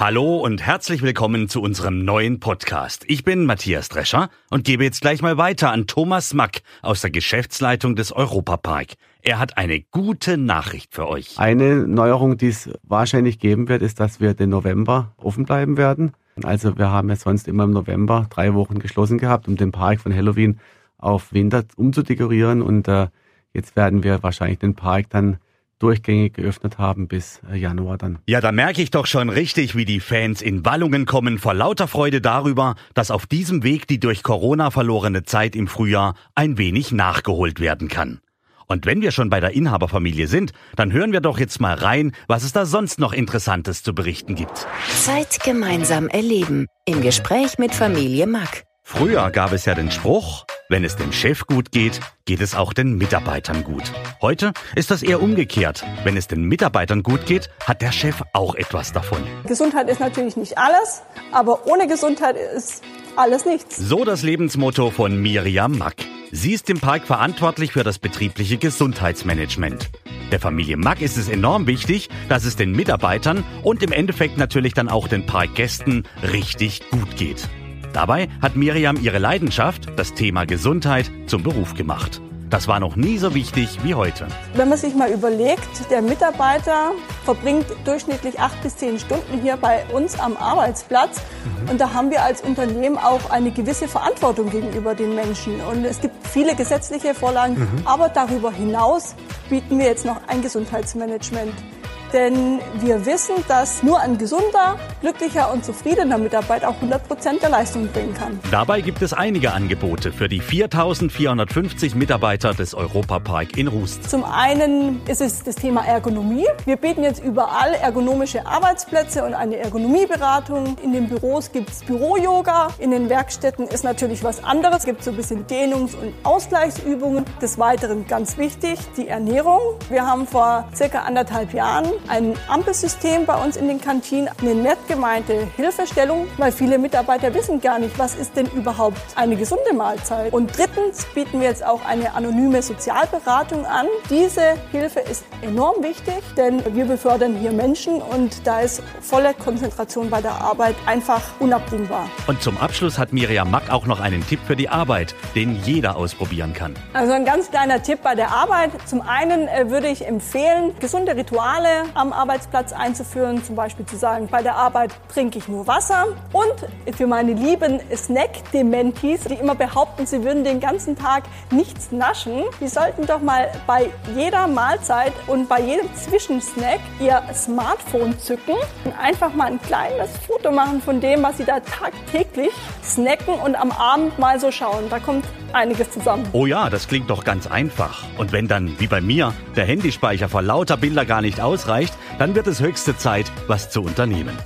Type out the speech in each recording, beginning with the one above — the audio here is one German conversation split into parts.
Hallo und herzlich willkommen zu unserem neuen Podcast. Ich bin Matthias Drescher und gebe jetzt gleich mal weiter an Thomas Mack aus der Geschäftsleitung des Europapark. Er hat eine gute Nachricht für euch. Eine Neuerung, die es wahrscheinlich geben wird, ist, dass wir den November offen bleiben werden. Also wir haben ja sonst immer im November drei Wochen geschlossen gehabt, um den Park von Halloween auf Winter umzudekorieren und äh, jetzt werden wir wahrscheinlich den Park dann durchgängig geöffnet haben bis äh, Januar dann. Ja, da merke ich doch schon richtig, wie die Fans in Wallungen kommen vor lauter Freude darüber, dass auf diesem Weg die durch Corona verlorene Zeit im Frühjahr ein wenig nachgeholt werden kann. Und wenn wir schon bei der Inhaberfamilie sind, dann hören wir doch jetzt mal rein, was es da sonst noch Interessantes zu berichten gibt. Zeit gemeinsam erleben. Im Gespräch mit Familie Mack. Früher gab es ja den Spruch, wenn es dem Chef gut geht, geht es auch den Mitarbeitern gut. Heute ist das eher umgekehrt. Wenn es den Mitarbeitern gut geht, hat der Chef auch etwas davon. Gesundheit ist natürlich nicht alles, aber ohne Gesundheit ist alles nichts. So das Lebensmotto von Miriam Mack. Sie ist im Park verantwortlich für das betriebliche Gesundheitsmanagement. Der Familie Mack ist es enorm wichtig, dass es den Mitarbeitern und im Endeffekt natürlich dann auch den Parkgästen richtig gut geht. Dabei hat Miriam ihre Leidenschaft, das Thema Gesundheit, zum Beruf gemacht. Das war noch nie so wichtig wie heute. Wenn man sich mal überlegt, der Mitarbeiter verbringt durchschnittlich acht bis zehn Stunden hier bei uns am Arbeitsplatz. Mhm. Und da haben wir als Unternehmen auch eine gewisse Verantwortung gegenüber den Menschen. Und es gibt viele gesetzliche Vorlagen, mhm. aber darüber hinaus bieten wir jetzt noch ein Gesundheitsmanagement. Denn wir wissen, dass nur ein gesunder, glücklicher und zufriedener Mitarbeiter auch 100 Prozent der Leistung bringen kann. Dabei gibt es einige Angebote für die 4450 Mitarbeiter des Europapark in Rust. Zum einen ist es das Thema Ergonomie. Wir bieten jetzt überall ergonomische Arbeitsplätze und eine Ergonomieberatung. In den Büros gibt es Büro-Yoga. In den Werkstätten ist natürlich was anderes. Es gibt so ein bisschen Dehnungs- und Ausgleichsübungen. Des Weiteren ganz wichtig, die Ernährung. Wir haben vor circa anderthalb Jahren ein Ampelsystem bei uns in den Kantinen, eine nett gemeinte Hilfestellung, weil viele Mitarbeiter wissen gar nicht, was ist denn überhaupt eine gesunde Mahlzeit. Und drittens bieten wir jetzt auch eine anonyme Sozialberatung an. Diese Hilfe ist enorm wichtig, denn wir befördern hier Menschen und da ist volle Konzentration bei der Arbeit einfach unabdingbar. Und zum Abschluss hat Miriam Mack auch noch einen Tipp für die Arbeit, den jeder ausprobieren kann. Also ein ganz kleiner Tipp bei der Arbeit. Zum einen äh, würde ich empfehlen, gesunde Rituale am Arbeitsplatz einzuführen, zum Beispiel zu sagen, bei der Arbeit trinke ich nur Wasser. Und für meine lieben Snack-Dementis, die immer behaupten, sie würden den ganzen Tag nichts naschen, die sollten doch mal bei jeder Mahlzeit und bei jedem Zwischensnack ihr Smartphone zücken und einfach mal ein kleines Foto machen von dem, was sie da tagtäglich snacken und am Abend mal so schauen. Da kommt einiges zusammen. Oh ja, das klingt doch ganz einfach. Und wenn dann, wie bei mir, der Handyspeicher vor lauter Bilder gar nicht ausreicht, dann wird es höchste Zeit, was zu unternehmen.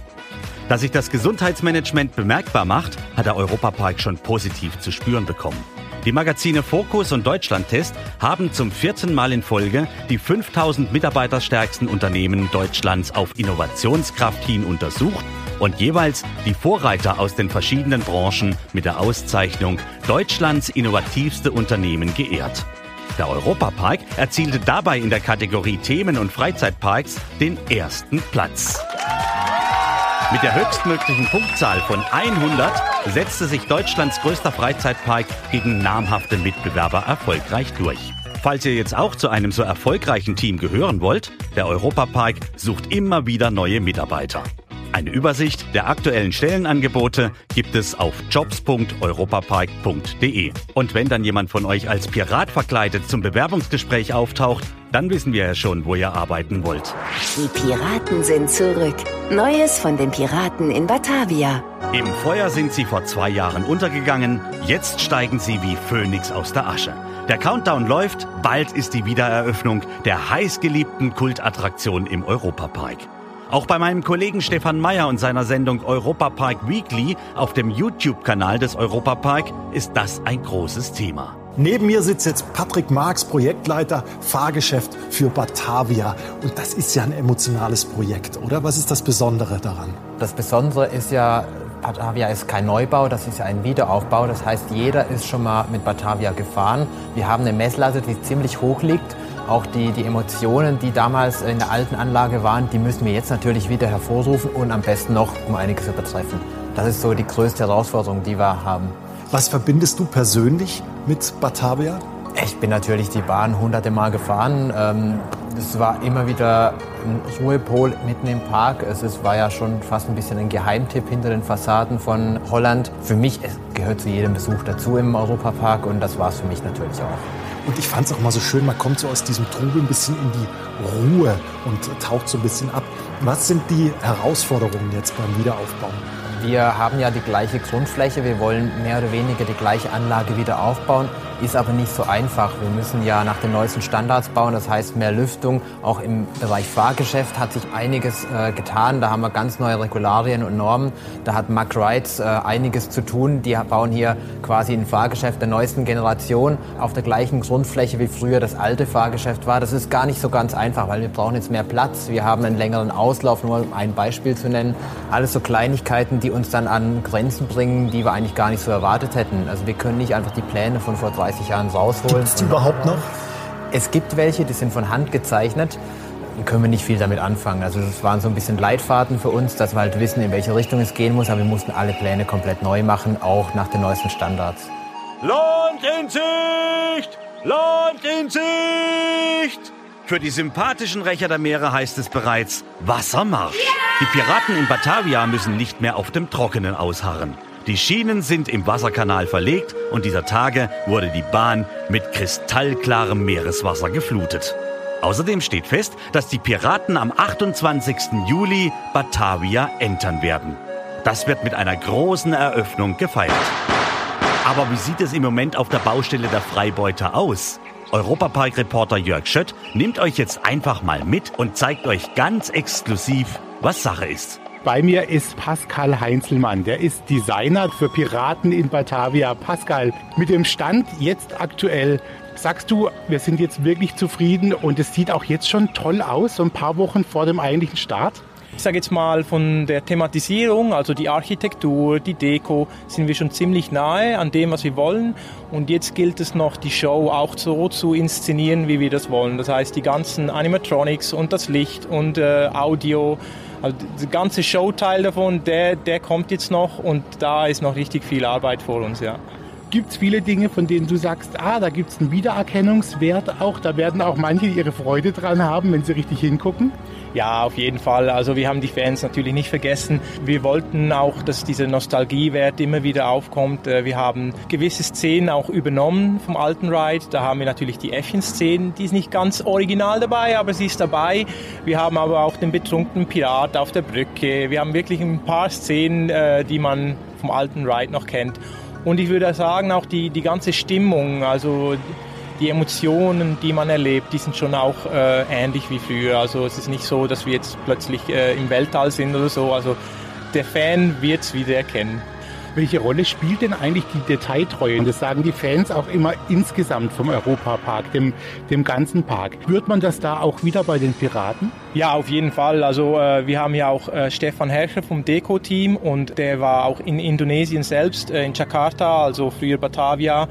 Dass sich das Gesundheitsmanagement bemerkbar macht, hat der Europapark schon positiv zu spüren bekommen. Die Magazine Focus und Deutschlandtest haben zum vierten Mal in Folge die 5000 mitarbeiterstärksten Unternehmen Deutschlands auf Innovationskraft hin untersucht und jeweils die Vorreiter aus den verschiedenen Branchen mit der Auszeichnung Deutschlands innovativste Unternehmen geehrt. Der Europapark erzielte dabei in der Kategorie Themen- und Freizeitparks den ersten Platz. Mit der höchstmöglichen Punktzahl von 100 setzte sich Deutschlands größter Freizeitpark gegen namhafte Mitbewerber erfolgreich durch. Falls ihr jetzt auch zu einem so erfolgreichen Team gehören wollt, der Europapark sucht immer wieder neue Mitarbeiter. Eine Übersicht der aktuellen Stellenangebote gibt es auf jobs.europapark.de. Und wenn dann jemand von euch als Pirat verkleidet zum Bewerbungsgespräch auftaucht, dann wissen wir ja schon, wo ihr arbeiten wollt. Die Piraten sind zurück. Neues von den Piraten in Batavia. Im Feuer sind sie vor zwei Jahren untergegangen, jetzt steigen sie wie Phönix aus der Asche. Der Countdown läuft, bald ist die Wiedereröffnung der heißgeliebten Kultattraktion im Europapark. Auch bei meinem Kollegen Stefan Meyer und seiner Sendung Europa Park Weekly auf dem YouTube-Kanal des Europa Park ist das ein großes Thema. Neben mir sitzt jetzt Patrick Marx, Projektleiter Fahrgeschäft für Batavia. Und das ist ja ein emotionales Projekt, oder? Was ist das Besondere daran? Das Besondere ist ja, Batavia ist kein Neubau, das ist ja ein Wiederaufbau. Das heißt, jeder ist schon mal mit Batavia gefahren. Wir haben eine Messlatte, die ziemlich hoch liegt. Auch die, die Emotionen, die damals in der alten Anlage waren, die müssen wir jetzt natürlich wieder hervorrufen und am besten noch um einiges übertreffen. Das ist so die größte Herausforderung, die wir haben. Was verbindest du persönlich mit Batavia? Ich bin natürlich die Bahn hunderte Mal gefahren. Ähm, es war immer wieder ein Ruhepol mitten im Park. Es war ja schon fast ein bisschen ein Geheimtipp hinter den Fassaden von Holland. Für mich es gehört zu jedem Besuch dazu im Europapark und das war es für mich natürlich auch. Und ich fand es auch mal so schön, man kommt so aus diesem Trubel ein bisschen in die Ruhe und taucht so ein bisschen ab. Was sind die Herausforderungen jetzt beim Wiederaufbauen? Wir haben ja die gleiche Grundfläche, wir wollen mehr oder weniger die gleiche Anlage wieder aufbauen. Ist aber nicht so einfach. Wir müssen ja nach den neuesten Standards bauen, das heißt mehr Lüftung. Auch im Bereich Fahrgeschäft hat sich einiges äh, getan. Da haben wir ganz neue Regularien und Normen. Da hat Mack Rides äh, einiges zu tun. Die bauen hier quasi ein Fahrgeschäft der neuesten Generation auf der gleichen Grundfläche wie früher das alte Fahrgeschäft war. Das ist gar nicht so ganz einfach, weil wir brauchen jetzt mehr Platz. Wir haben einen längeren Auslauf, nur um ein Beispiel zu nennen. Alles so Kleinigkeiten, die uns dann an Grenzen bringen, die wir eigentlich gar nicht so erwartet hätten. Also wir können nicht einfach die Pläne von vor 30 30 Jahren rausholen. Gibt es die überhaupt noch? Es gibt welche, die sind von Hand gezeichnet. Da können wir nicht viel damit anfangen. Also es waren so ein bisschen Leitfaden für uns, dass wir halt wissen, in welche Richtung es gehen muss. Aber wir mussten alle Pläne komplett neu machen, auch nach den neuesten Standards. Land in Sicht! Land in Sicht! Für die sympathischen Rächer der Meere heißt es bereits Wassermarsch. Die Piraten in Batavia müssen nicht mehr auf dem Trockenen ausharren. Die Schienen sind im Wasserkanal verlegt und dieser Tage wurde die Bahn mit kristallklarem Meereswasser geflutet. Außerdem steht fest, dass die Piraten am 28. Juli Batavia entern werden. Das wird mit einer großen Eröffnung gefeiert. Aber wie sieht es im Moment auf der Baustelle der Freibeuter aus? Europapark-Reporter Jörg Schött nimmt euch jetzt einfach mal mit und zeigt euch ganz exklusiv, was Sache ist. Bei mir ist Pascal Heinzelmann. Der ist Designer für Piraten in Batavia. Pascal, mit dem Stand jetzt aktuell, sagst du, wir sind jetzt wirklich zufrieden und es sieht auch jetzt schon toll aus, so ein paar Wochen vor dem eigentlichen Start? Ich sage jetzt mal von der Thematisierung, also die Architektur, die Deko, sind wir schon ziemlich nahe an dem, was wir wollen. Und jetzt gilt es noch, die Show auch so zu inszenieren, wie wir das wollen. Das heißt, die ganzen Animatronics und das Licht und äh, Audio also der ganze Showteil davon, der, der kommt jetzt noch und da ist noch richtig viel Arbeit vor uns, ja. Gibt es viele Dinge, von denen du sagst, ah, da gibt es einen Wiedererkennungswert auch, da werden auch manche ihre Freude dran haben, wenn sie richtig hingucken? Ja, auf jeden Fall. Also wir haben die Fans natürlich nicht vergessen. Wir wollten auch, dass dieser Nostalgiewert immer wieder aufkommt. Äh, wir haben gewisse Szenen auch übernommen vom alten Ride. Da haben wir natürlich die Äffchen-Szenen, die ist nicht ganz original dabei, aber sie ist dabei. Wir haben aber auch den betrunkenen Pirat auf der Brücke. Wir haben wirklich ein paar Szenen, äh, die man vom alten Ride noch kennt. Und ich würde sagen, auch die, die ganze Stimmung, also die Emotionen, die man erlebt, die sind schon auch äh, ähnlich wie früher. Also es ist nicht so, dass wir jetzt plötzlich äh, im Weltall sind oder so. Also der Fan wird es wieder erkennen. Welche Rolle spielt denn eigentlich die Detailtreue? Und das sagen die Fans auch immer insgesamt vom Europapark, dem, dem ganzen Park. Spürt man das da auch wieder bei den Piraten? Ja, auf jeden Fall. Also äh, wir haben ja auch äh, Stefan Herrscher vom Deko-Team und der war auch in Indonesien selbst, äh, in Jakarta, also früher Batavia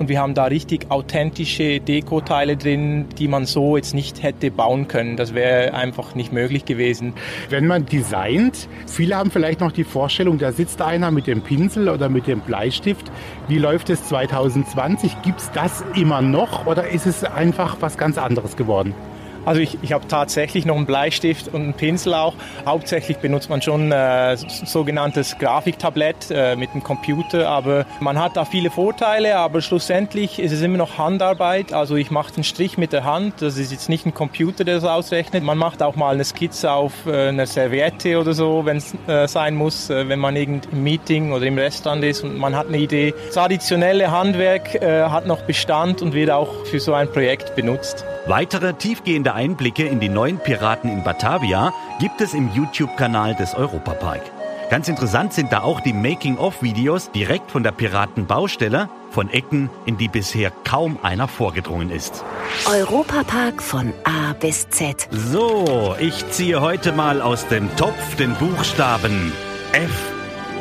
und wir haben da richtig authentische Dekoteile drin, die man so jetzt nicht hätte bauen können. Das wäre einfach nicht möglich gewesen. Wenn man designt, viele haben vielleicht noch die Vorstellung, da sitzt einer mit dem Pinsel oder mit dem Bleistift. Wie läuft es 2020? Gibt es das immer noch oder ist es einfach was ganz anderes geworden? Also ich, ich habe tatsächlich noch einen Bleistift und einen Pinsel auch. Hauptsächlich benutzt man schon äh, sogenanntes Grafiktablett äh, mit dem Computer, aber man hat da viele Vorteile, aber schlussendlich ist es immer noch Handarbeit. Also ich mache den Strich mit der Hand, das ist jetzt nicht ein Computer, der das ausrechnet. Man macht auch mal eine Skizze auf äh, einer Serviette oder so, wenn es äh, sein muss, äh, wenn man irgend im Meeting oder im Restaurant ist und man hat eine Idee. Das traditionelle Handwerk äh, hat noch Bestand und wird auch für so ein Projekt benutzt. Weitere tiefgehende Einblicke in die neuen Piraten in Batavia gibt es im YouTube-Kanal des Europapark. Ganz interessant sind da auch die Making-of-Videos direkt von der Piratenbaustelle, von Ecken, in die bisher kaum einer vorgedrungen ist. Europapark von A bis Z. So, ich ziehe heute mal aus dem Topf den Buchstaben F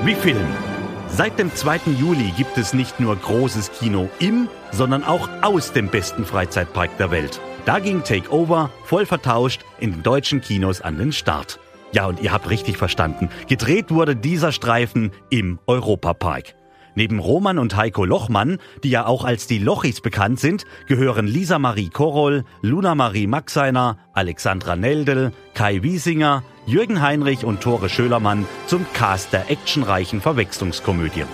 wie Film. Seit dem 2. Juli gibt es nicht nur großes Kino im, sondern auch aus dem besten Freizeitpark der Welt. Da ging Takeover voll vertauscht in den deutschen Kinos an den Start. Ja, und ihr habt richtig verstanden. Gedreht wurde dieser Streifen im Europapark. Neben Roman und Heiko Lochmann, die ja auch als die Lochis bekannt sind, gehören Lisa Marie Koroll, Luna Marie Maxeiner, Alexandra Neldel, Kai Wiesinger, Jürgen Heinrich und Tore Schölermann zum Cast der actionreichen Verwechslungskomödie.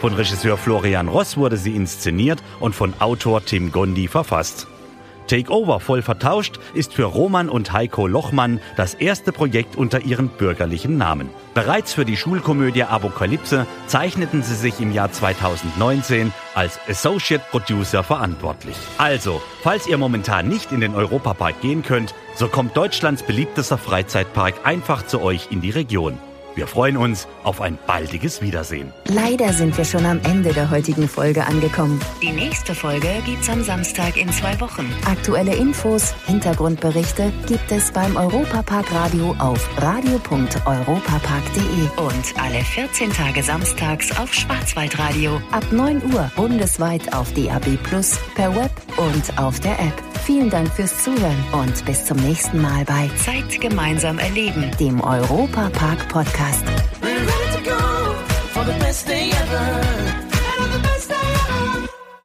Von Regisseur Florian Ross wurde sie inszeniert und von Autor Tim Gondi verfasst. Takeover voll vertauscht ist für Roman und Heiko Lochmann das erste Projekt unter ihren bürgerlichen Namen. Bereits für die Schulkomödie Apokalypse zeichneten sie sich im Jahr 2019 als Associate Producer verantwortlich. Also, falls ihr momentan nicht in den Europapark gehen könnt, so kommt Deutschlands beliebtester Freizeitpark einfach zu euch in die Region. Wir freuen uns auf ein baldiges Wiedersehen. Leider sind wir schon am Ende der heutigen Folge angekommen. Die nächste Folge gibt's am Samstag in zwei Wochen. Aktuelle Infos, Hintergrundberichte gibt es beim Europapark Radio auf radio.europapark.de und alle 14 Tage samstags auf Schwarzwaldradio ab 9 Uhr bundesweit auf DAB Plus, per Web und auf der App. Vielen Dank fürs Zuhören und bis zum nächsten Mal bei Zeit gemeinsam erleben, dem Europa Park Podcast.